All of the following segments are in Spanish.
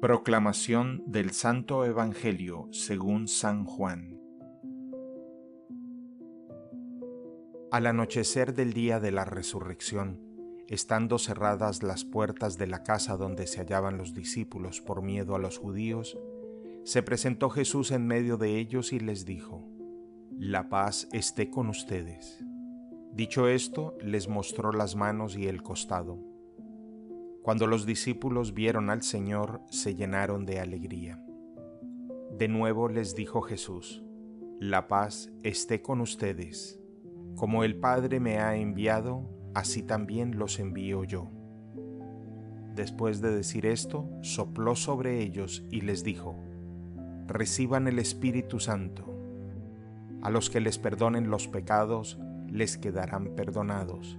Proclamación del Santo Evangelio según San Juan. Al anochecer del día de la resurrección, estando cerradas las puertas de la casa donde se hallaban los discípulos por miedo a los judíos, se presentó Jesús en medio de ellos y les dijo, La paz esté con ustedes. Dicho esto, les mostró las manos y el costado. Cuando los discípulos vieron al Señor, se llenaron de alegría. De nuevo les dijo Jesús, La paz esté con ustedes. Como el Padre me ha enviado, así también los envío yo. Después de decir esto, sopló sobre ellos y les dijo, Reciban el Espíritu Santo. A los que les perdonen los pecados, les quedarán perdonados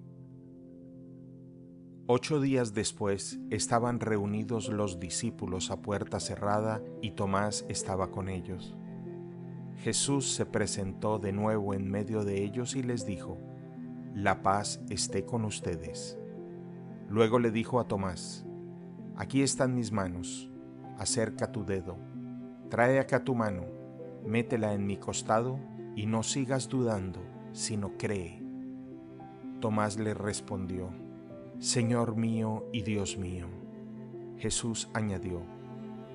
Ocho días después estaban reunidos los discípulos a puerta cerrada y Tomás estaba con ellos. Jesús se presentó de nuevo en medio de ellos y les dijo, La paz esté con ustedes. Luego le dijo a Tomás, Aquí están mis manos, acerca tu dedo, trae acá tu mano, métela en mi costado y no sigas dudando, sino cree. Tomás le respondió, Señor mío y Dios mío. Jesús añadió,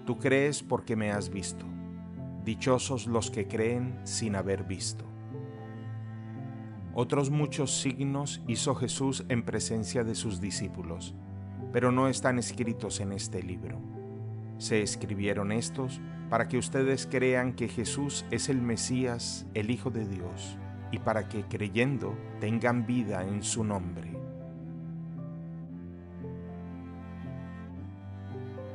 Tú crees porque me has visto. Dichosos los que creen sin haber visto. Otros muchos signos hizo Jesús en presencia de sus discípulos, pero no están escritos en este libro. Se escribieron estos para que ustedes crean que Jesús es el Mesías, el Hijo de Dios, y para que creyendo tengan vida en su nombre.